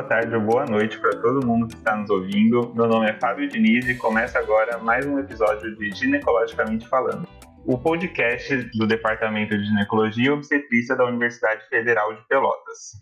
boa tarde ou boa noite para todo mundo que está nos ouvindo. Meu nome é Fábio Diniz e começa agora mais um episódio de Ginecologicamente Falando, o podcast do Departamento de Ginecologia e Obstetrícia da Universidade Federal de Pelotas.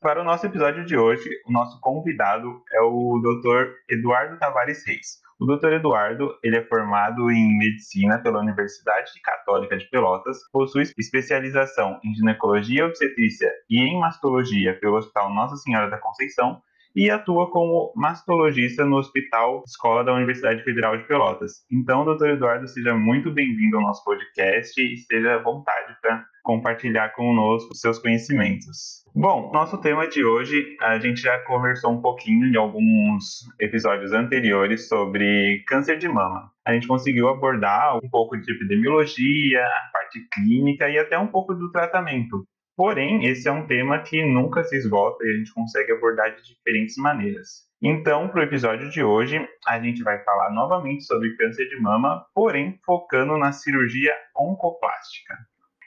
Para o nosso episódio de hoje, o nosso convidado é o Dr. Eduardo Tavares Reis. O Dr. Eduardo, ele é formado em medicina pela Universidade Católica de Pelotas, possui especialização em ginecologia e obstetrícia e em mastologia pelo Hospital Nossa Senhora da Conceição e atua como mastologista no Hospital Escola da Universidade Federal de Pelotas. Então, doutor Eduardo, seja muito bem-vindo ao nosso podcast e esteja à vontade para compartilhar conosco os seus conhecimentos. Bom, nosso tema de hoje, a gente já conversou um pouquinho em alguns episódios anteriores sobre câncer de mama. A gente conseguiu abordar um pouco de epidemiologia, a parte clínica e até um pouco do tratamento. Porém, esse é um tema que nunca se esgota e a gente consegue abordar de diferentes maneiras. Então, para o episódio de hoje, a gente vai falar novamente sobre câncer de mama, porém focando na cirurgia oncoplástica.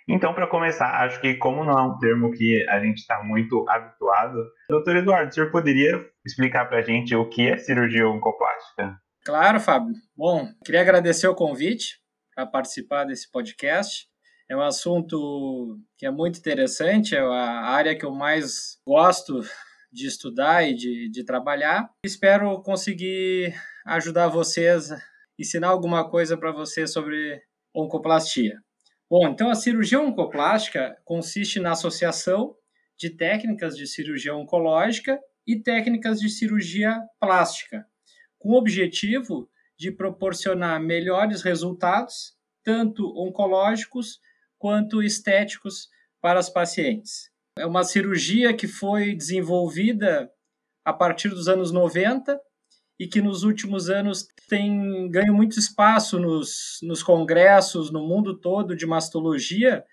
Então, para começar, acho que como não é um termo que a gente está muito habituado, doutor Eduardo, o senhor poderia explicar para a gente o que é cirurgia oncoplástica? Claro, Fábio. Bom, queria agradecer o convite para participar desse podcast. É um assunto que é muito interessante, é a área que eu mais gosto de estudar e de, de trabalhar. Espero conseguir ajudar vocês, ensinar alguma coisa para vocês sobre oncoplastia. Bom, então a cirurgia oncoplástica consiste na associação de técnicas de cirurgia oncológica e técnicas de cirurgia plástica, com o objetivo de proporcionar melhores resultados, tanto oncológicos quanto estéticos para as pacientes. É uma cirurgia que foi desenvolvida a partir dos anos 90 e que nos últimos anos tem ganho muito espaço nos, nos congressos no mundo todo de mastologia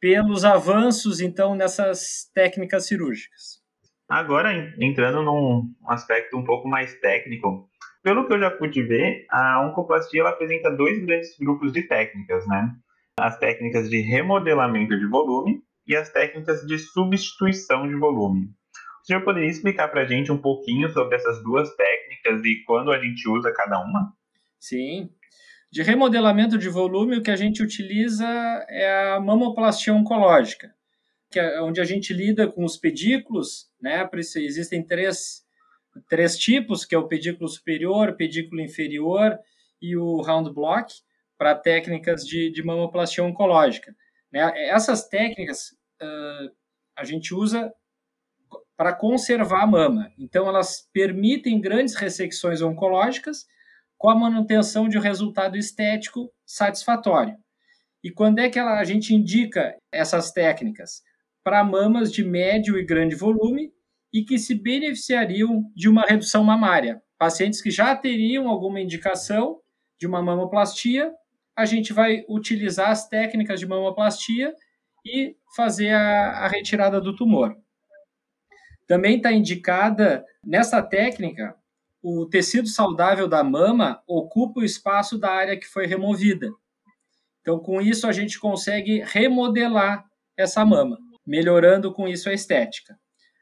pelos avanços, então, nessas técnicas cirúrgicas. Agora, entrando num aspecto um pouco mais técnico, pelo que eu já pude ver, a oncoplastia apresenta dois grandes grupos de técnicas, né? as técnicas de remodelamento de volume e as técnicas de substituição de volume. O senhor poderia explicar para a gente um pouquinho sobre essas duas técnicas e quando a gente usa cada uma? Sim. De remodelamento de volume, o que a gente utiliza é a mamoplastia oncológica, que é onde a gente lida com os pedículos, né? Existem três, três tipos, que é o pedículo superior, pedículo inferior e o round block para técnicas de, de mamoplastia oncológica. Né? Essas técnicas uh, a gente usa para conservar a mama. Então, elas permitem grandes ressecções oncológicas com a manutenção de um resultado estético satisfatório. E quando é que ela, a gente indica essas técnicas? Para mamas de médio e grande volume e que se beneficiariam de uma redução mamária. Pacientes que já teriam alguma indicação de uma mamoplastia a gente vai utilizar as técnicas de mamoplastia e fazer a, a retirada do tumor. Também está indicada nessa técnica o tecido saudável da mama ocupa o espaço da área que foi removida. Então, com isso, a gente consegue remodelar essa mama, melhorando com isso a estética.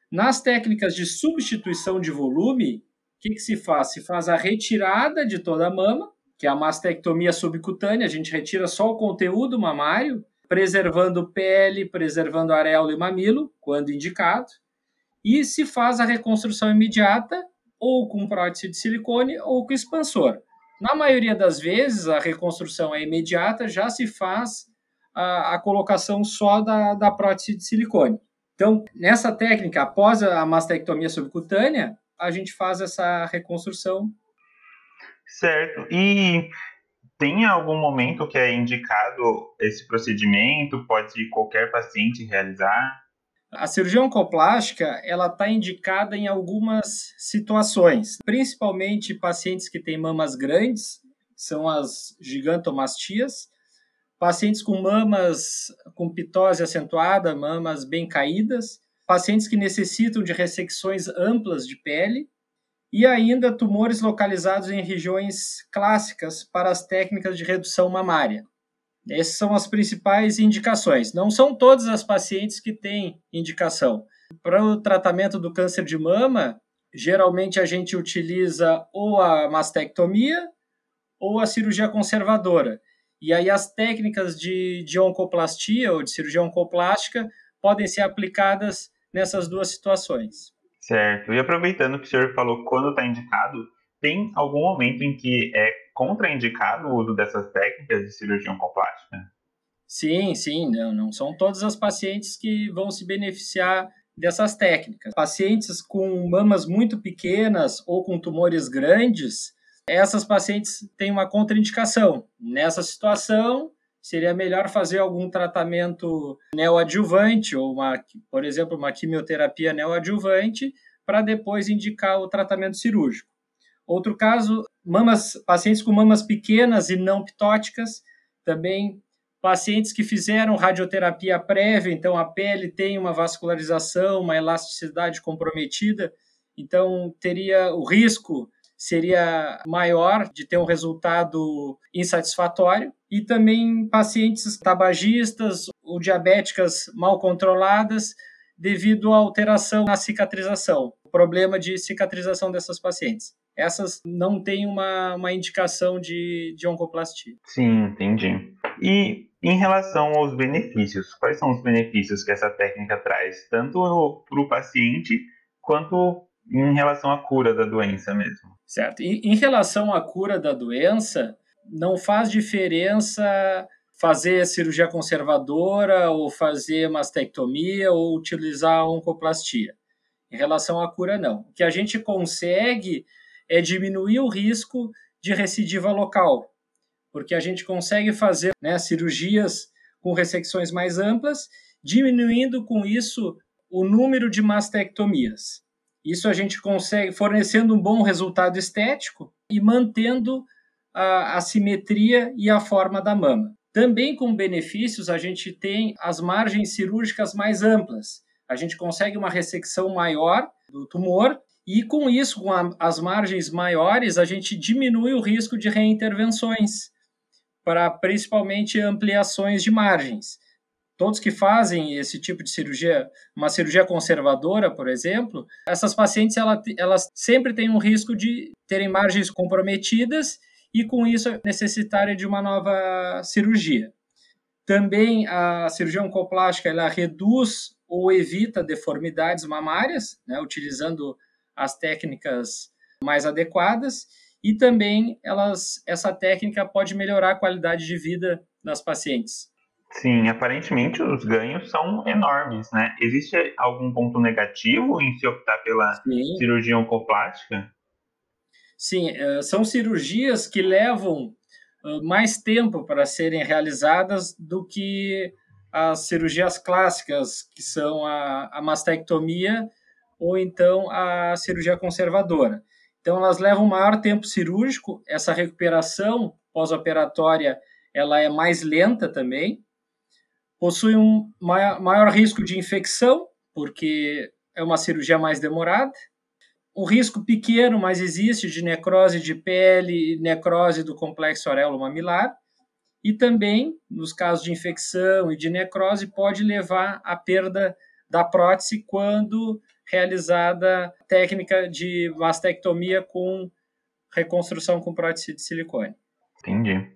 Nas técnicas de substituição de volume, o que, que se faz? Se faz a retirada de toda a mama que é a mastectomia subcutânea, a gente retira só o conteúdo mamário, preservando pele, preservando areola e mamilo, quando indicado, e se faz a reconstrução imediata, ou com prótese de silicone ou com expansor. Na maioria das vezes, a reconstrução é imediata, já se faz a, a colocação só da, da prótese de silicone. Então, nessa técnica, após a mastectomia subcutânea, a gente faz essa reconstrução Certo. E tem algum momento que é indicado esse procedimento? Pode qualquer paciente realizar? A cirurgia oncoplástica ela está indicada em algumas situações, principalmente pacientes que têm mamas grandes, são as gigantomastias, pacientes com mamas com pitose acentuada, mamas bem caídas, pacientes que necessitam de ressecções amplas de pele, e ainda tumores localizados em regiões clássicas para as técnicas de redução mamária. Essas são as principais indicações. Não são todas as pacientes que têm indicação. Para o tratamento do câncer de mama, geralmente a gente utiliza ou a mastectomia ou a cirurgia conservadora. E aí as técnicas de, de oncoplastia ou de cirurgia oncoplástica podem ser aplicadas nessas duas situações. Certo. E aproveitando que o senhor falou quando está indicado, tem algum momento em que é contraindicado o uso dessas técnicas de cirurgia oncoplástica? Sim, sim, não, não são todas as pacientes que vão se beneficiar dessas técnicas. Pacientes com mamas muito pequenas ou com tumores grandes, essas pacientes têm uma contraindicação. Nessa situação, seria melhor fazer algum tratamento neoadjuvante ou uma, por exemplo, uma quimioterapia neoadjuvante para depois indicar o tratamento cirúrgico. Outro caso, mamas, pacientes com mamas pequenas e não ptóticas, também pacientes que fizeram radioterapia prévia, então a pele tem uma vascularização, uma elasticidade comprometida, então teria o risco seria maior de ter um resultado insatisfatório e também pacientes tabagistas ou diabéticas mal controladas devido à alteração na cicatrização, problema de cicatrização dessas pacientes. Essas não têm uma, uma indicação de, de oncoplastia. Sim, entendi. E em relação aos benefícios, quais são os benefícios que essa técnica traz, tanto para o paciente quanto em relação à cura da doença mesmo? Certo. E, em relação à cura da doença, não faz diferença fazer cirurgia conservadora ou fazer mastectomia ou utilizar oncoplastia. Em relação à cura, não. O que a gente consegue é diminuir o risco de recidiva local, porque a gente consegue fazer né, cirurgias com ressecções mais amplas, diminuindo com isso o número de mastectomias. Isso a gente consegue fornecendo um bom resultado estético e mantendo a, a simetria e a forma da mama. Também com benefícios, a gente tem as margens cirúrgicas mais amplas. A gente consegue uma ressecção maior do tumor e com isso, com a, as margens maiores, a gente diminui o risco de reintervenções para principalmente ampliações de margens todos que fazem esse tipo de cirurgia, uma cirurgia conservadora, por exemplo, essas pacientes ela, elas sempre têm um risco de terem margens comprometidas e com isso necessitarem de uma nova cirurgia. Também a cirurgia oncoplástica ela reduz ou evita deformidades mamárias, né, utilizando as técnicas mais adequadas e também elas, essa técnica pode melhorar a qualidade de vida das pacientes. Sim, aparentemente os ganhos são enormes, né? Existe algum ponto negativo em se optar pela Sim. cirurgia oncoplástica? Sim, eh, são cirurgias que levam mais tempo para serem realizadas do que as cirurgias clássicas, que são a, a mastectomia ou então a cirurgia conservadora. Então, elas levam maior tempo cirúrgico, essa recuperação pós-operatória ela é mais lenta também, possui um maior, maior risco de infecção, porque é uma cirurgia mais demorada, um risco pequeno, mas existe, de necrose de pele necrose do complexo areolo-mamilar, e também, nos casos de infecção e de necrose, pode levar à perda da prótese quando realizada técnica de mastectomia com reconstrução com prótese de silicone. Entendi.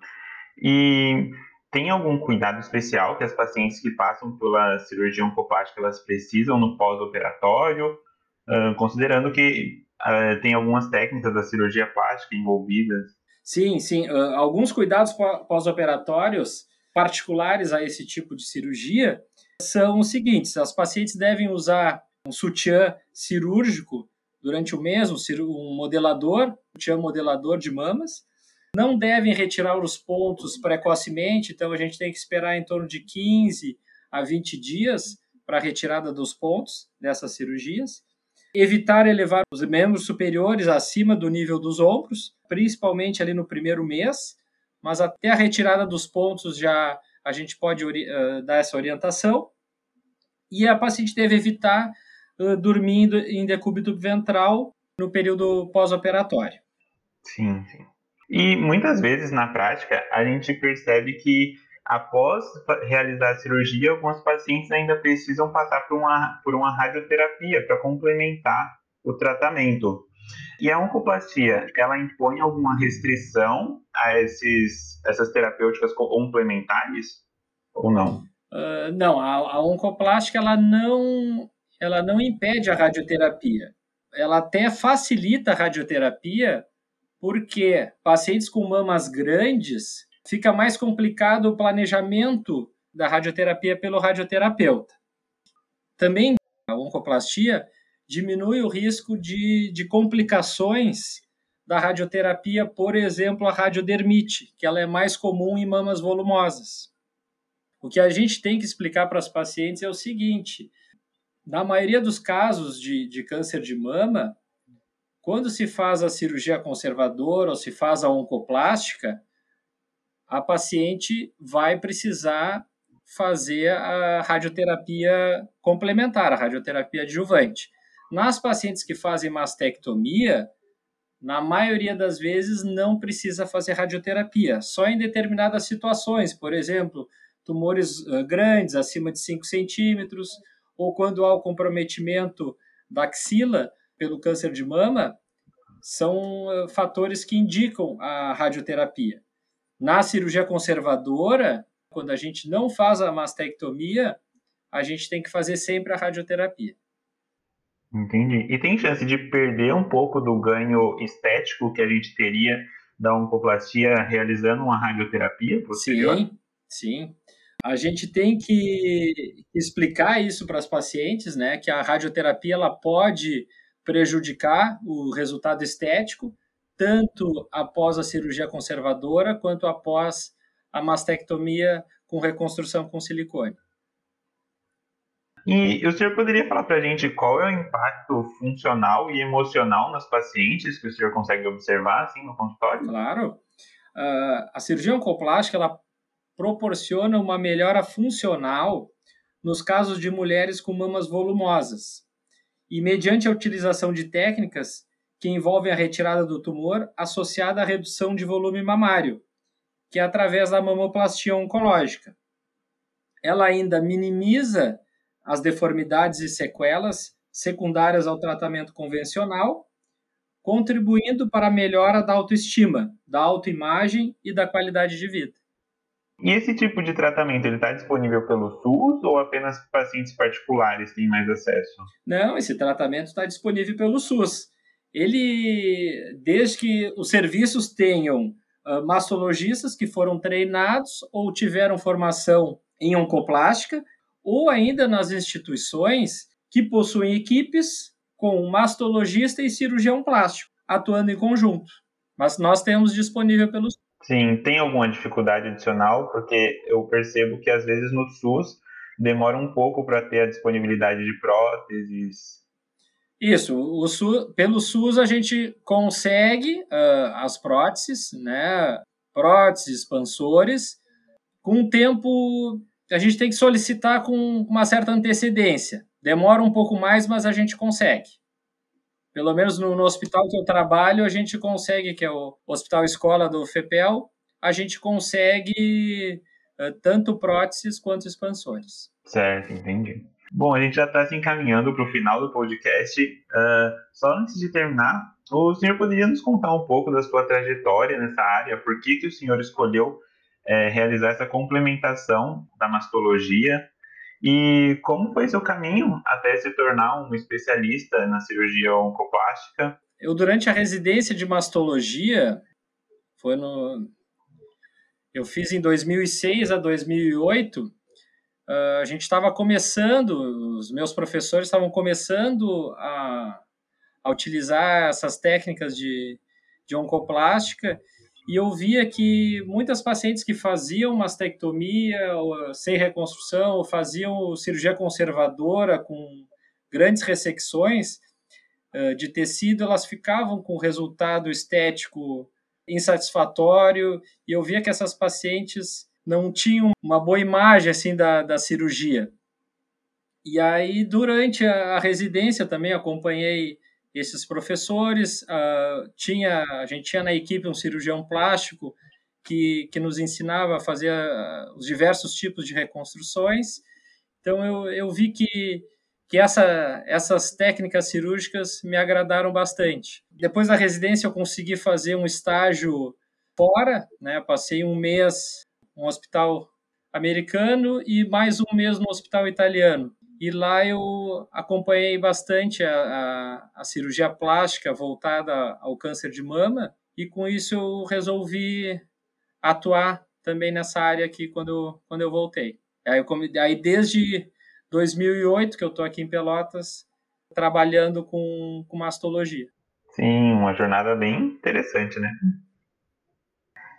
E tem algum cuidado especial que as pacientes que passam pela cirurgia oncoplástica elas precisam no pós-operatório, uh, considerando que uh, tem algumas técnicas da cirurgia plástica envolvidas? Sim, sim. Uh, alguns cuidados pós-operatórios particulares a esse tipo de cirurgia são os seguintes: as pacientes devem usar um sutiã cirúrgico durante o mês, um modelador, sutiã modelador de mamas, não devem retirar os pontos precocemente, então a gente tem que esperar em torno de 15 a 20 dias para a retirada dos pontos dessas cirurgias. Evitar elevar os membros superiores acima do nível dos ombros, principalmente ali no primeiro mês, mas até a retirada dos pontos já a gente pode uh, dar essa orientação. E a paciente deve evitar dormindo em decúbito ventral no período pós-operatório. Sim, sim. E muitas vezes na prática a gente percebe que após realizar a cirurgia, alguns pacientes ainda precisam passar por uma, por uma radioterapia para complementar o tratamento. E a oncoplastia, ela impõe alguma restrição a esses, essas terapêuticas complementares ou não? Uh, não, a, a oncoplástica ela não, ela não impede a radioterapia. Ela até facilita a radioterapia porque pacientes com mamas grandes fica mais complicado o planejamento da radioterapia pelo radioterapeuta. Também a oncoplastia diminui o risco de, de complicações da radioterapia, por exemplo, a radiodermite, que ela é mais comum em mamas volumosas. O que a gente tem que explicar para os pacientes é o seguinte: na maioria dos casos de, de câncer de mama, quando se faz a cirurgia conservadora ou se faz a oncoplástica, a paciente vai precisar fazer a radioterapia complementar, a radioterapia adjuvante. Nas pacientes que fazem mastectomia, na maioria das vezes não precisa fazer radioterapia, só em determinadas situações, por exemplo, tumores grandes, acima de 5 centímetros, ou quando há o comprometimento da axila pelo câncer de mama, são fatores que indicam a radioterapia. Na cirurgia conservadora, quando a gente não faz a mastectomia, a gente tem que fazer sempre a radioterapia. Entendi. E tem chance de perder um pouco do ganho estético que a gente teria da oncoplastia realizando uma radioterapia posterior? Sim, sim. A gente tem que explicar isso para as pacientes, né, que a radioterapia ela pode prejudicar o resultado estético, tanto após a cirurgia conservadora quanto após a mastectomia com reconstrução com silicone. E o senhor poderia falar para a gente qual é o impacto funcional e emocional nas pacientes que o senhor consegue observar assim no consultório? Claro. Uh, a cirurgia oncoplástica ela proporciona uma melhora funcional nos casos de mulheres com mamas volumosas e mediante a utilização de técnicas que envolvem a retirada do tumor associada à redução de volume mamário, que é através da mamoplastia oncológica. Ela ainda minimiza as deformidades e sequelas secundárias ao tratamento convencional, contribuindo para a melhora da autoestima, da autoimagem e da qualidade de vida. E esse tipo de tratamento ele está disponível pelo SUS ou apenas pacientes particulares têm mais acesso? Não, esse tratamento está disponível pelo SUS. Ele, desde que os serviços tenham uh, mastologistas que foram treinados ou tiveram formação em oncoplástica, ou ainda nas instituições que possuem equipes com mastologista e cirurgião plástico, atuando em conjunto. Mas nós temos disponível pelos. Sim, tem alguma dificuldade adicional? Porque eu percebo que às vezes no SUS demora um pouco para ter a disponibilidade de próteses. Isso, o SUS, pelo SUS a gente consegue uh, as próteses, né? Próteses, expansores, com um tempo a gente tem que solicitar com uma certa antecedência. Demora um pouco mais, mas a gente consegue. Pelo menos no, no hospital que eu trabalho, a gente consegue, que é o Hospital Escola do FEPEL, a gente consegue uh, tanto próteses quanto expansores. Certo, entendi. Bom, a gente já está se encaminhando para o final do podcast. Uh, só antes de terminar, o senhor poderia nos contar um pouco da sua trajetória nessa área? Por que, que o senhor escolheu é, realizar essa complementação da mastologia. E como foi seu caminho até se tornar um especialista na cirurgia oncoplástica? Eu, durante a residência de mastologia, foi no. Eu fiz em 2006 a 2008. Uh, ah, a gente estava começando, os meus professores estavam começando a, a utilizar essas técnicas de, de oncoplástica e eu via que muitas pacientes que faziam mastectomia sem reconstrução, ou faziam cirurgia conservadora com grandes ressecções de tecido, elas ficavam com resultado estético insatisfatório, e eu via que essas pacientes não tinham uma boa imagem assim da, da cirurgia. E aí, durante a residência também acompanhei esses professores. Uh, tinha, a gente tinha na equipe um cirurgião plástico que, que nos ensinava a fazer ah, os diversos tipos de reconstruções. Então, eu, eu vi que, que essa, essas técnicas cirúrgicas me agradaram bastante. Depois da residência, eu consegui fazer um estágio fora, né? Passei um mês no hospital americano e mais um mês no hospital italiano. E lá eu acompanhei bastante a, a, a cirurgia plástica voltada ao câncer de mama e com isso eu resolvi atuar também nessa área aqui quando, quando eu voltei. Aí, eu, aí desde 2008 que eu estou aqui em Pelotas trabalhando com, com mastologia. Sim, uma jornada bem interessante, né?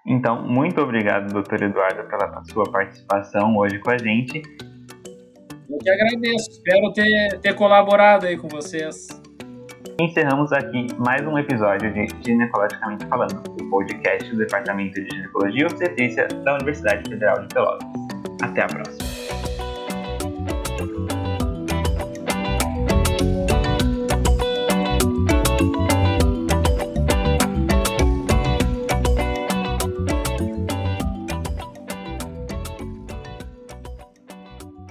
Então, muito obrigado, doutor Eduardo, pela sua participação hoje com a gente. Eu que agradeço. Espero ter, ter colaborado aí com vocês. Encerramos aqui mais um episódio de Ginecologicamente Falando, o podcast do Departamento de Ginecologia e Obstetrícia da Universidade Federal de Pelotas. Até a próxima.